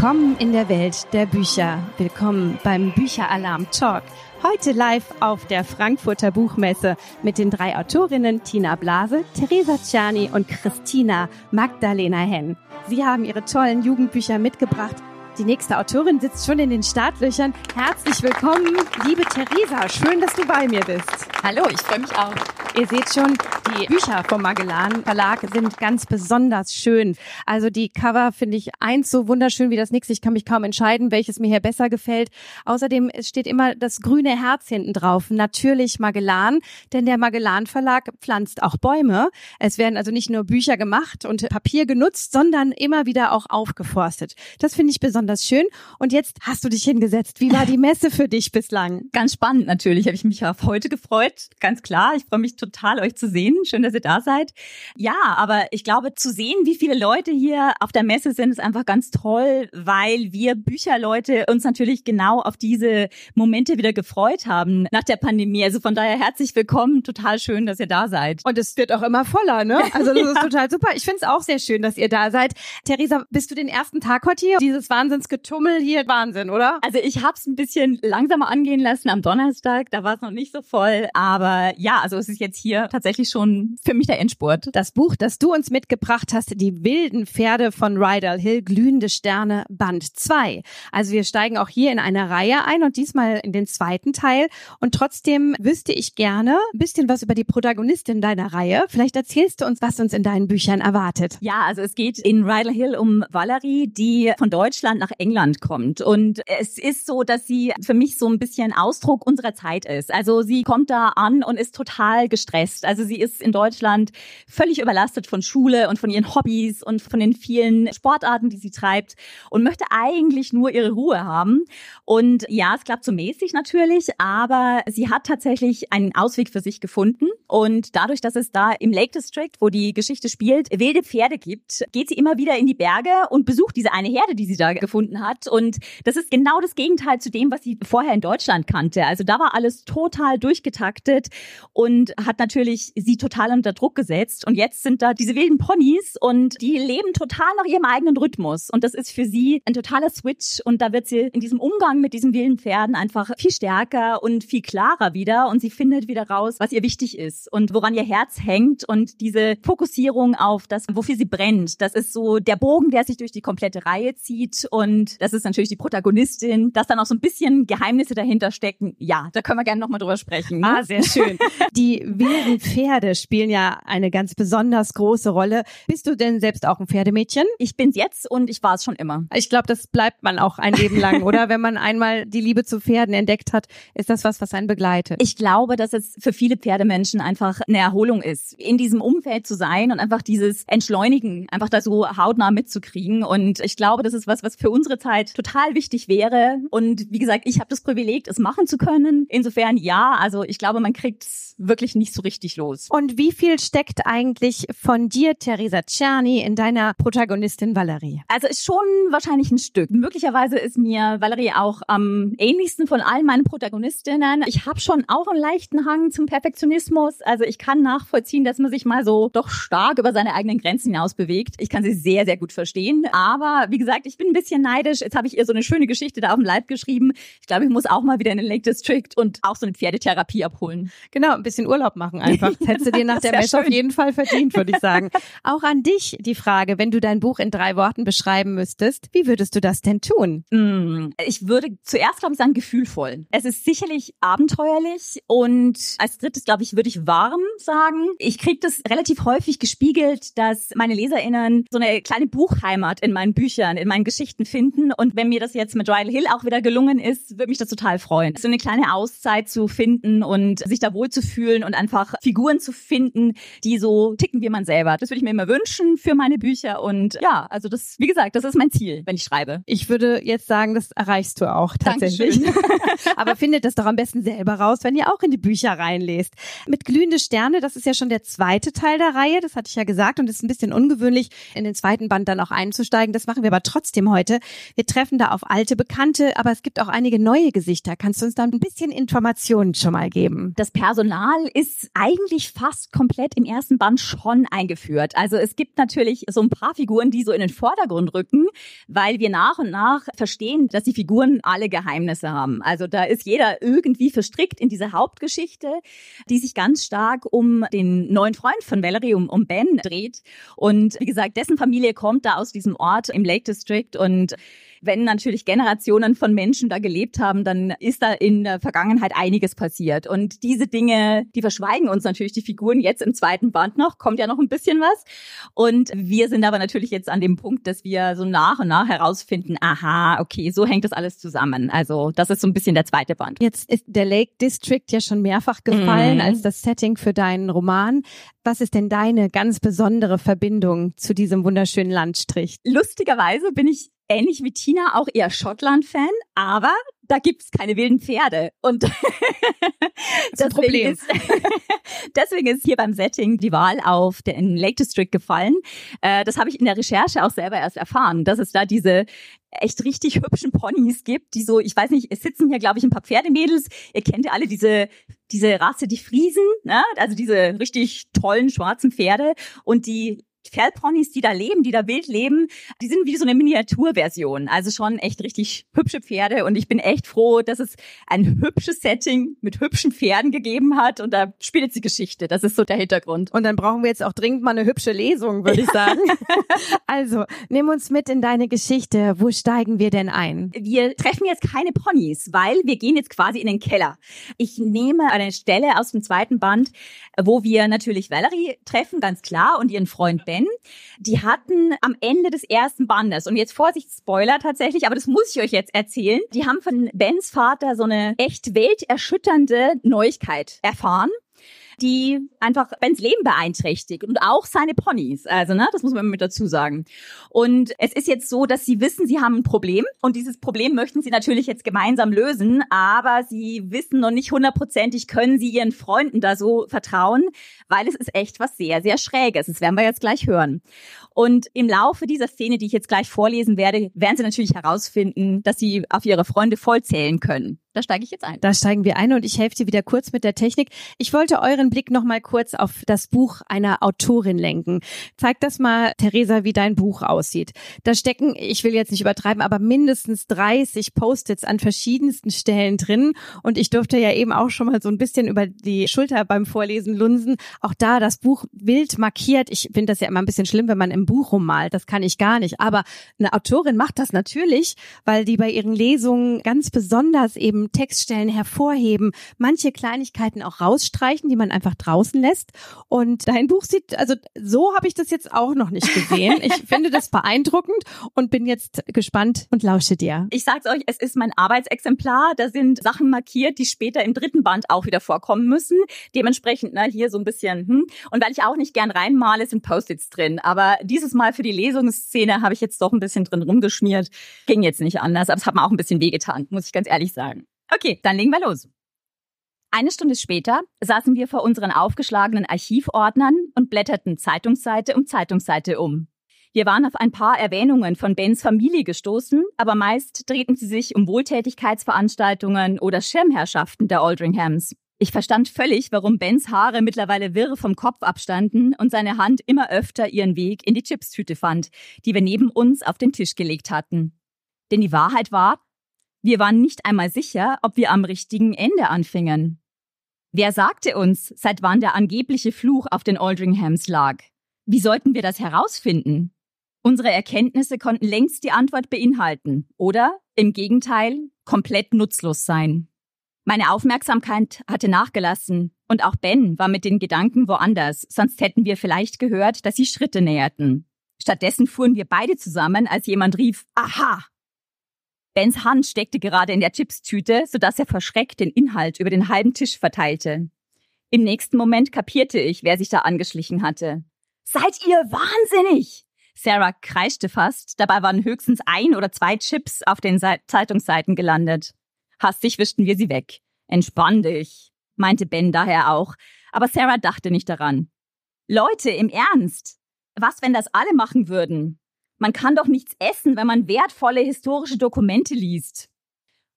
Willkommen in der Welt der Bücher. Willkommen beim Bücheralarm Talk. Heute live auf der Frankfurter Buchmesse mit den drei Autorinnen Tina Blase, Theresa Czerny und Christina Magdalena Henn. Sie haben ihre tollen Jugendbücher mitgebracht. Die nächste Autorin sitzt schon in den Startlöchern. Herzlich willkommen, liebe Theresa. Schön, dass du bei mir bist. Hallo, ich freue mich auch. Ihr seht schon, die Bücher vom Magellan Verlag sind ganz besonders schön. Also die Cover finde ich eins so wunderschön wie das nächste. Ich kann mich kaum entscheiden, welches mir hier besser gefällt. Außerdem steht immer das grüne Herz hinten drauf. Natürlich Magellan, denn der Magellan Verlag pflanzt auch Bäume. Es werden also nicht nur Bücher gemacht und Papier genutzt, sondern immer wieder auch aufgeforstet. Das finde ich besonders schön. Und jetzt hast du dich hingesetzt. Wie war die Messe für dich bislang? Ganz spannend natürlich. Habe ich mich auf heute gefreut. Ganz klar. Ich freue mich total, euch zu sehen. Schön, dass ihr da seid. Ja, aber ich glaube, zu sehen, wie viele Leute hier auf der Messe sind, ist einfach ganz toll, weil wir Bücherleute uns natürlich genau auf diese Momente wieder gefreut haben nach der Pandemie. Also von daher herzlich willkommen. Total schön, dass ihr da seid. Und es wird auch immer voller, ne? Also das ja. ist total super. Ich finde es auch sehr schön, dass ihr da seid. Theresa, bist du den ersten Tag heute hier? Dieses Wahnsinnsgetummel hier, Wahnsinn, oder? Also ich habe es ein bisschen langsamer angehen lassen am Donnerstag. Da war es noch nicht so voll. Aber ja, also es ist jetzt hier tatsächlich schon für mich der Endspurt. Das Buch, das du uns mitgebracht hast, Die wilden Pferde von Rydal Hill, Glühende Sterne, Band 2. Also wir steigen auch hier in eine Reihe ein und diesmal in den zweiten Teil. Und trotzdem wüsste ich gerne ein bisschen was über die Protagonistin deiner Reihe. Vielleicht erzählst du uns, was uns in deinen Büchern erwartet. Ja, also es geht in Rydal Hill um Valerie, die von Deutschland nach England kommt. Und es ist so, dass sie für mich so ein bisschen Ausdruck unserer Zeit ist. Also sie kommt da an und ist total gestresst. Also sie ist in Deutschland völlig überlastet von Schule und von ihren Hobbys und von den vielen Sportarten, die sie treibt und möchte eigentlich nur ihre Ruhe haben. Und ja, es klappt so mäßig natürlich, aber sie hat tatsächlich einen Ausweg für sich gefunden. Und dadurch, dass es da im Lake District, wo die Geschichte spielt, wilde Pferde gibt, geht sie immer wieder in die Berge und besucht diese eine Herde, die sie da gefunden hat. Und das ist genau das Gegenteil zu dem, was sie vorher in Deutschland kannte. Also da war alles total durchgetaktet und hat natürlich sie total unter Druck gesetzt. Und jetzt sind da diese wilden Ponys und die leben total nach ihrem eigenen Rhythmus. Und das ist für sie ein totaler Switch. Und da wird sie in diesem Umgang mit diesen wilden Pferden einfach viel stärker und viel klarer wieder. Und sie findet wieder raus, was ihr wichtig ist und woran ihr Herz hängt. Und diese Fokussierung auf das, wofür sie brennt, das ist so der Bogen, der sich durch die komplette Reihe zieht. Und das ist natürlich die Protagonistin, dass dann auch so ein bisschen Geheimnisse dahinter stecken. Ja, da können wir gerne nochmal drüber sprechen. Ne? Ah, sehr schön. Die wilden Pferde spielen ja eine ganz besonders große Rolle. Bist du denn selbst auch ein Pferdemädchen? Ich bin's jetzt und ich war es schon immer. Ich glaube, das bleibt man auch ein Leben lang, oder? Wenn man einmal die Liebe zu Pferden entdeckt hat, ist das was, was einen begleitet. Ich glaube, dass es für viele Pferdemenschen einfach eine Erholung ist, in diesem Umfeld zu sein und einfach dieses Entschleunigen, einfach da so hautnah mitzukriegen. Und ich glaube, das ist was, was für unsere Zeit total wichtig wäre. Und wie gesagt, ich habe das Privileg, es machen zu können. Insofern ja, also ich glaube, man kriegt wirklich nicht so richtig los. Und wie viel steckt eigentlich von dir, Theresa Czerny, in deiner Protagonistin Valerie? Also ist schon wahrscheinlich ein Stück. Möglicherweise ist mir Valerie auch am ähnlichsten von allen meinen Protagonistinnen. Ich habe schon auch einen leichten Hang zum Perfektionismus. Also ich kann nachvollziehen, dass man sich mal so doch stark über seine eigenen Grenzen hinaus bewegt. Ich kann sie sehr, sehr gut verstehen. Aber wie gesagt, ich bin ein bisschen neidisch. Jetzt habe ich ihr so eine schöne Geschichte da auf dem Leib geschrieben. Ich glaube, ich muss auch mal wieder in den Lake District und auch so eine Pferdetherapie abholen. Genau, bisschen Urlaub machen einfach. Das hättest du dir nach der Messe schön. auf jeden Fall verdient, würde ich sagen. Auch an dich die Frage, wenn du dein Buch in drei Worten beschreiben müsstest, wie würdest du das denn tun? Mm, ich würde zuerst, glaube ich, sagen, gefühlvoll. Es ist sicherlich abenteuerlich und als drittes, glaube ich, würde ich warm sagen. Ich kriege das relativ häufig gespiegelt, dass meine LeserInnen so eine kleine Buchheimat in meinen Büchern, in meinen Geschichten finden. Und wenn mir das jetzt mit Rydal Hill auch wieder gelungen ist, würde mich das total freuen. So eine kleine Auszeit zu finden und sich da wohl zu fühlen und einfach Figuren zu finden, die so ticken wie man selber. Das würde ich mir immer wünschen für meine Bücher. Und ja, also das, wie gesagt, das ist mein Ziel, wenn ich schreibe. Ich würde jetzt sagen, das erreichst du auch tatsächlich. Aber findet das doch am besten selber raus, wenn ihr auch in die Bücher reinlest. Mit glühende Sterne, das ist ja schon der zweite Teil der Reihe, das hatte ich ja gesagt, und es ist ein bisschen ungewöhnlich, in den zweiten Band dann auch einzusteigen. Das machen wir aber trotzdem heute. Wir treffen da auf alte Bekannte, aber es gibt auch einige neue Gesichter. Kannst du uns da ein bisschen Informationen schon mal geben? Das Personal ist eigentlich fast fast komplett im ersten Band schon eingeführt. Also es gibt natürlich so ein paar Figuren, die so in den Vordergrund rücken, weil wir nach und nach verstehen, dass die Figuren alle Geheimnisse haben. Also da ist jeder irgendwie verstrickt in diese Hauptgeschichte, die sich ganz stark um den neuen Freund von Valerie, um, um Ben dreht. Und wie gesagt, dessen Familie kommt da aus diesem Ort im Lake District und wenn natürlich Generationen von Menschen da gelebt haben, dann ist da in der Vergangenheit einiges passiert. Und diese Dinge, die verschweigen uns natürlich die Figuren jetzt im zweiten Band noch, kommt ja noch ein bisschen was. Und wir sind aber natürlich jetzt an dem Punkt, dass wir so nach und nach herausfinden, aha, okay, so hängt das alles zusammen. Also das ist so ein bisschen der zweite Band. Jetzt ist der Lake District ja schon mehrfach gefallen mhm. als das Setting für deinen Roman. Was ist denn deine ganz besondere Verbindung zu diesem wunderschönen Landstrich? Lustigerweise bin ich ähnlich wie Tina auch eher Schottland-Fan, aber da gibt's keine wilden Pferde. Und das Problem. Ist, deswegen ist hier beim Setting die Wahl auf den Lake District gefallen. Äh, das habe ich in der Recherche auch selber erst erfahren, dass es da diese echt richtig hübschen Ponys gibt, die so, ich weiß nicht, es sitzen hier, glaube ich, ein paar Pferdemädels. Ihr kennt ja alle diese, diese Rasse, die Friesen, ne? also diese richtig tollen schwarzen Pferde. Und die Pferdponys, die da leben, die da wild leben, die sind wie so eine Miniaturversion. Also schon echt richtig hübsche Pferde und ich bin echt froh, dass es ein hübsches Setting mit hübschen Pferden gegeben hat und da spielt jetzt die Geschichte. Das ist so der Hintergrund. Und dann brauchen wir jetzt auch dringend mal eine hübsche Lesung, würde ich sagen. also, nimm uns mit in deine Geschichte. Wo steigen wir denn ein? Wir treffen jetzt keine Ponys, weil wir gehen jetzt quasi in den Keller. Ich nehme eine Stelle aus dem zweiten Band, wo wir natürlich Valerie treffen, ganz klar, und ihren Freund Ben. Die hatten am Ende des ersten Bandes, und jetzt Vorsicht, Spoiler tatsächlich, aber das muss ich euch jetzt erzählen, die haben von Bens Vater so eine echt welterschütternde Neuigkeit erfahren die einfach Bens Leben beeinträchtigt und auch seine Ponys. Also, ne, das muss man mit dazu sagen. Und es ist jetzt so, dass sie wissen, sie haben ein Problem und dieses Problem möchten sie natürlich jetzt gemeinsam lösen, aber sie wissen noch nicht hundertprozentig, können sie ihren Freunden da so vertrauen, weil es ist echt was sehr, sehr Schräges. Das werden wir jetzt gleich hören. Und im Laufe dieser Szene, die ich jetzt gleich vorlesen werde, werden sie natürlich herausfinden, dass sie auf ihre Freunde vollzählen können. Da steige ich jetzt ein. Da steigen wir ein und ich helfe dir wieder kurz mit der Technik. Ich wollte euren Blick noch mal kurz auf das Buch einer Autorin lenken. Zeig das mal, Theresa, wie dein Buch aussieht. Da stecken, ich will jetzt nicht übertreiben, aber mindestens 30 Post-its an verschiedensten Stellen drin. Und ich durfte ja eben auch schon mal so ein bisschen über die Schulter beim Vorlesen lunsen. Auch da das Buch wild markiert. Ich finde das ja immer ein bisschen schlimm, wenn man im Buch rummalt. Das kann ich gar nicht. Aber eine Autorin macht das natürlich, weil die bei ihren Lesungen ganz besonders eben Textstellen hervorheben, manche Kleinigkeiten auch rausstreichen, die man einfach draußen lässt. Und dein Buch sieht, also so habe ich das jetzt auch noch nicht gesehen. Ich finde das beeindruckend und bin jetzt gespannt und lausche dir. Ich sag's euch, es ist mein Arbeitsexemplar. Da sind Sachen markiert, die später im dritten Band auch wieder vorkommen müssen. Dementsprechend, ne, hier so ein bisschen, hm. Und weil ich auch nicht gern reinmale, sind Post-its drin. Aber dieses Mal für die Lesungsszene habe ich jetzt doch ein bisschen drin rumgeschmiert. Ging jetzt nicht anders, aber es hat mir auch ein bisschen wehgetan, muss ich ganz ehrlich sagen. Okay, dann legen wir los. Eine Stunde später saßen wir vor unseren aufgeschlagenen Archivordnern und blätterten Zeitungsseite um Zeitungsseite um. Wir waren auf ein paar Erwähnungen von Bens Familie gestoßen, aber meist drehten sie sich um Wohltätigkeitsveranstaltungen oder Schirmherrschaften der Aldringhams. Ich verstand völlig, warum Bens Haare mittlerweile wirr vom Kopf abstanden und seine Hand immer öfter ihren Weg in die Chipstüte fand, die wir neben uns auf den Tisch gelegt hatten. Denn die Wahrheit war, wir waren nicht einmal sicher, ob wir am richtigen Ende anfingen. Wer sagte uns, seit wann der angebliche Fluch auf den Aldringhams lag? Wie sollten wir das herausfinden? Unsere Erkenntnisse konnten längst die Antwort beinhalten oder, im Gegenteil, komplett nutzlos sein. Meine Aufmerksamkeit hatte nachgelassen und auch Ben war mit den Gedanken woanders, sonst hätten wir vielleicht gehört, dass sie Schritte näherten. Stattdessen fuhren wir beide zusammen, als jemand rief, Aha! Bens Hand steckte gerade in der Chipstüte, sodass er verschreckt den Inhalt über den halben Tisch verteilte. Im nächsten Moment kapierte ich, wer sich da angeschlichen hatte. Seid ihr wahnsinnig? Sarah kreischte fast, dabei waren höchstens ein oder zwei Chips auf den Zeitungsseiten gelandet. Hastig wischten wir sie weg. Entspann dich, meinte Ben daher auch, aber Sarah dachte nicht daran. Leute, im Ernst? Was, wenn das alle machen würden? Man kann doch nichts essen, wenn man wertvolle historische Dokumente liest.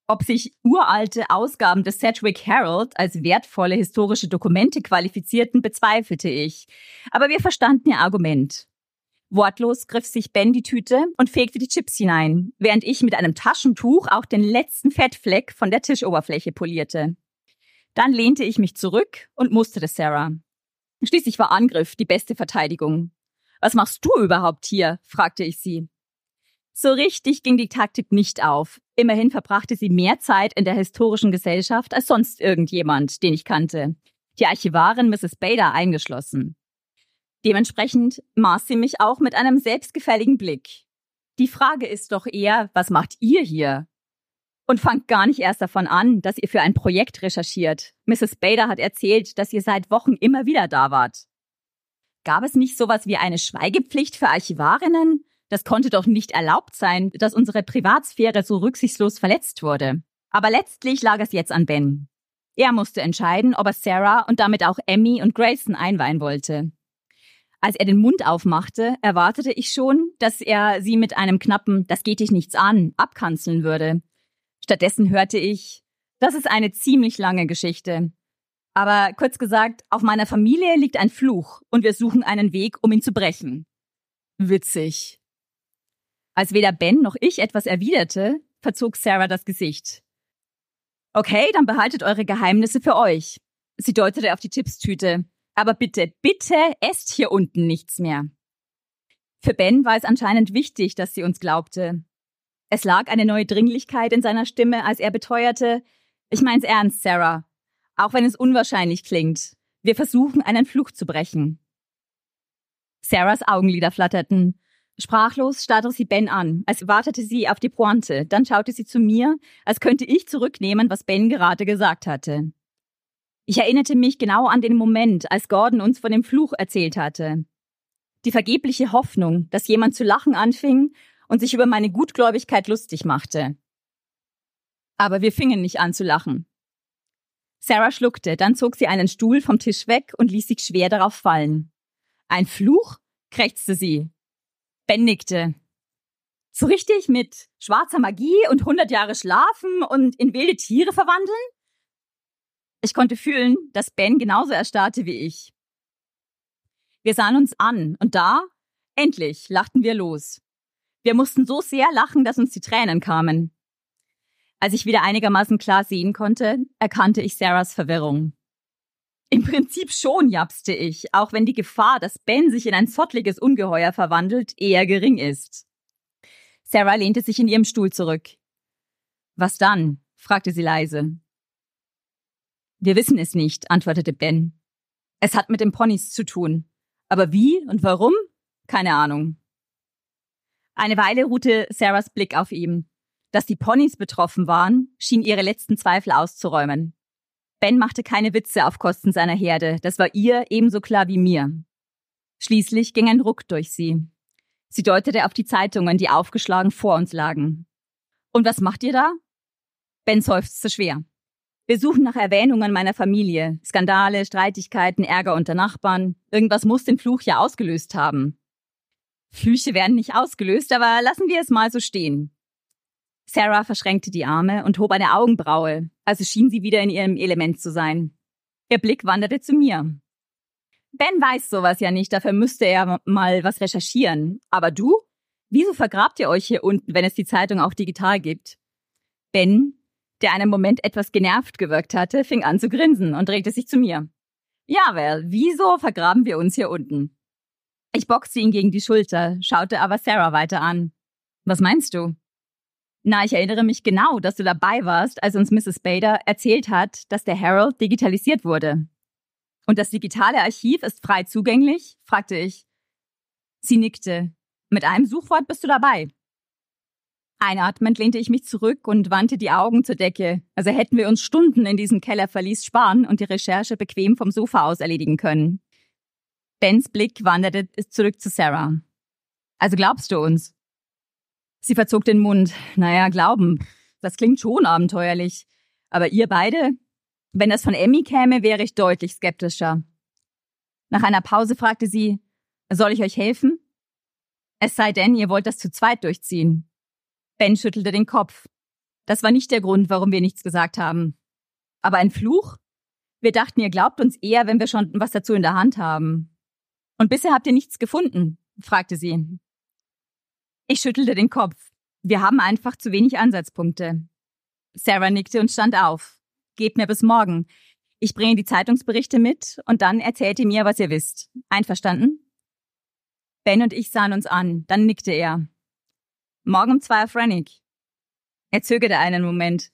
ob sich uralte Ausgaben des Sedgwick Herald als wertvolle historische Dokumente qualifizierten, bezweifelte ich. Aber wir verstanden ihr Argument. Wortlos griff sich Ben die Tüte und fegte die Chips hinein, während ich mit einem Taschentuch auch den letzten Fettfleck von der Tischoberfläche polierte. Dann lehnte ich mich zurück und musterte Sarah. Schließlich war Angriff die beste Verteidigung. Was machst du überhaupt hier? fragte ich sie. So richtig ging die Taktik nicht auf. Immerhin verbrachte sie mehr Zeit in der historischen Gesellschaft als sonst irgendjemand, den ich kannte. Die Archivarin Mrs. Bader eingeschlossen. Dementsprechend maß sie mich auch mit einem selbstgefälligen Blick. Die Frage ist doch eher, was macht ihr hier? Und fangt gar nicht erst davon an, dass ihr für ein Projekt recherchiert. Mrs. Bader hat erzählt, dass ihr seit Wochen immer wieder da wart. Gab es nicht sowas wie eine Schweigepflicht für Archivarinnen? Das konnte doch nicht erlaubt sein, dass unsere Privatsphäre so rücksichtslos verletzt wurde. Aber letztlich lag es jetzt an Ben. Er musste entscheiden, ob er Sarah und damit auch Emmy und Grayson einweihen wollte. Als er den Mund aufmachte, erwartete ich schon, dass er sie mit einem knappen Das geht dich nichts an abkanzeln würde. Stattdessen hörte ich, das ist eine ziemlich lange Geschichte. Aber kurz gesagt, auf meiner Familie liegt ein Fluch und wir suchen einen Weg, um ihn zu brechen. Witzig. Als weder Ben noch ich etwas erwiderte, verzog Sarah das Gesicht. Okay, dann behaltet eure Geheimnisse für euch. Sie deutete auf die Chipstüte. Aber bitte, bitte esst hier unten nichts mehr. Für Ben war es anscheinend wichtig, dass sie uns glaubte. Es lag eine neue Dringlichkeit in seiner Stimme, als er beteuerte, ich mein's ernst, Sarah. Auch wenn es unwahrscheinlich klingt. Wir versuchen, einen Fluch zu brechen. Sarahs Augenlider flatterten. Sprachlos starrte sie Ben an, als wartete sie auf die Pointe. Dann schaute sie zu mir, als könnte ich zurücknehmen, was Ben gerade gesagt hatte. Ich erinnerte mich genau an den Moment, als Gordon uns von dem Fluch erzählt hatte. Die vergebliche Hoffnung, dass jemand zu lachen anfing und sich über meine Gutgläubigkeit lustig machte. Aber wir fingen nicht an zu lachen. Sarah schluckte, dann zog sie einen Stuhl vom Tisch weg und ließ sich schwer darauf fallen. Ein Fluch? krächzte sie. Ben nickte. So richtig mit schwarzer Magie und hundert Jahre schlafen und in wilde Tiere verwandeln? Ich konnte fühlen, dass Ben genauso erstarrte wie ich. Wir sahen uns an und da, endlich, lachten wir los. Wir mussten so sehr lachen, dass uns die Tränen kamen. Als ich wieder einigermaßen klar sehen konnte, erkannte ich Sarahs Verwirrung. Im Prinzip schon, japste ich, auch wenn die Gefahr, dass Ben sich in ein zottliges Ungeheuer verwandelt, eher gering ist. Sarah lehnte sich in ihrem Stuhl zurück. Was dann? fragte sie leise. Wir wissen es nicht, antwortete Ben. Es hat mit den Ponys zu tun. Aber wie und warum? Keine Ahnung. Eine Weile ruhte Sarahs Blick auf ihm. Dass die Ponys betroffen waren, schien ihre letzten Zweifel auszuräumen. Ben machte keine Witze auf Kosten seiner Herde, das war ihr ebenso klar wie mir. Schließlich ging ein Ruck durch sie. Sie deutete auf die Zeitungen, die aufgeschlagen vor uns lagen. Und was macht ihr da? Ben seufzte schwer. Wir suchen nach Erwähnungen meiner Familie. Skandale, Streitigkeiten, Ärger unter Nachbarn. Irgendwas muss den Fluch ja ausgelöst haben. Flüche werden nicht ausgelöst, aber lassen wir es mal so stehen. Sarah verschränkte die Arme und hob eine Augenbraue, also schien sie wieder in ihrem Element zu sein. Ihr Blick wanderte zu mir. Ben weiß sowas ja nicht, dafür müsste er mal was recherchieren. Aber du? Wieso vergrabt ihr euch hier unten, wenn es die Zeitung auch digital gibt? Ben der einen Moment etwas genervt gewirkt hatte, fing an zu grinsen und drehte sich zu mir. Ja, well, wieso vergraben wir uns hier unten? Ich boxte ihn gegen die Schulter, schaute aber Sarah weiter an. Was meinst du? Na, ich erinnere mich genau, dass du dabei warst, als uns Mrs. Bader erzählt hat, dass der Herald digitalisiert wurde. Und das digitale Archiv ist frei zugänglich? fragte ich. Sie nickte. Mit einem Suchwort bist du dabei. Einatmend lehnte ich mich zurück und wandte die Augen zur Decke, also hätten wir uns Stunden in diesem Kellerverlies sparen und die Recherche bequem vom Sofa aus erledigen können. Bens Blick wanderte zurück zu Sarah. Also glaubst du uns? Sie verzog den Mund. Naja, glauben. Das klingt schon abenteuerlich. Aber ihr beide? Wenn das von Emmy käme, wäre ich deutlich skeptischer. Nach einer Pause fragte sie, soll ich euch helfen? Es sei denn, ihr wollt das zu zweit durchziehen. Ben schüttelte den Kopf. Das war nicht der Grund, warum wir nichts gesagt haben. Aber ein Fluch? Wir dachten, ihr glaubt uns eher, wenn wir schon was dazu in der Hand haben. Und bisher habt ihr nichts gefunden? fragte sie. Ich schüttelte den Kopf. Wir haben einfach zu wenig Ansatzpunkte. Sarah nickte und stand auf. Gebt mir bis morgen. Ich bringe die Zeitungsberichte mit und dann erzählt ihr mir, was ihr wisst. Einverstanden? Ben und ich sahen uns an. Dann nickte er. Morgen um zwei auf Rennick. Er zögerte einen Moment.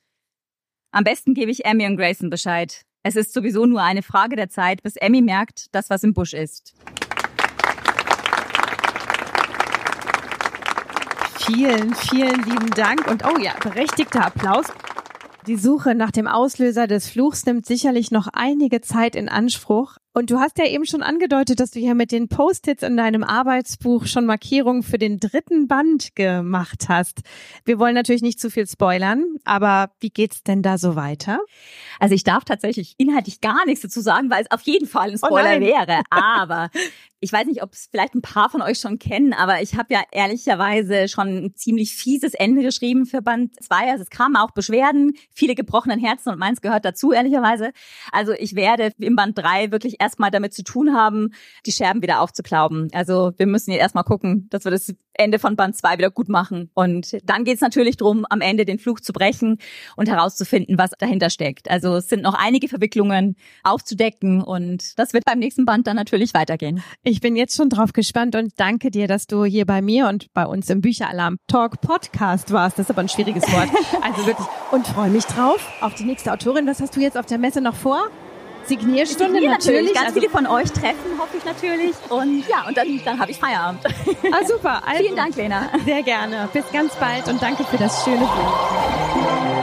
Am besten gebe ich Emmy und Grayson Bescheid. Es ist sowieso nur eine Frage der Zeit, bis Emmy merkt, dass was im Busch ist. Vielen, vielen lieben Dank und oh ja, berechtigter Applaus. Die Suche nach dem Auslöser des Fluchs nimmt sicherlich noch einige Zeit in Anspruch. Und du hast ja eben schon angedeutet, dass du ja mit den Post-its in deinem Arbeitsbuch schon Markierungen für den dritten Band gemacht hast. Wir wollen natürlich nicht zu viel spoilern, aber wie geht's denn da so weiter? Also ich darf tatsächlich inhaltlich gar nichts dazu sagen, weil es auf jeden Fall ein oh Spoiler oh wäre. Aber ich weiß nicht, ob es vielleicht ein paar von euch schon kennen, aber ich habe ja ehrlicherweise schon ein ziemlich fieses Ende geschrieben für Band 2. Also es kamen auch Beschwerden, viele gebrochenen Herzen und meins gehört dazu, ehrlicherweise. Also ich werde im Band 3 wirklich erstmal damit zu tun haben, die Scherben wieder aufzuklauben. Also wir müssen jetzt erstmal gucken, dass wir das Ende von Band 2 wieder gut machen. Und dann geht es natürlich darum, am Ende den Fluch zu brechen und herauszufinden, was dahinter steckt. Also es sind noch einige Verwicklungen aufzudecken und das wird beim nächsten Band dann natürlich weitergehen. Ich bin jetzt schon drauf gespannt und danke dir, dass du hier bei mir und bei uns im Bücheralarm Talk Podcast warst. Das ist aber ein schwieriges Wort. Also wirklich. Und freue mich drauf auf die nächste Autorin. Was hast du jetzt auf der Messe noch vor? Signierstunde Signier natürlich. Ganz also viele von euch treffen, hoffe ich natürlich. Und ja, und dann, dann habe ich Feierabend. Ah, super. Also, Vielen Dank, Lena. Sehr gerne. Bis ganz bald und danke für das schöne Buch.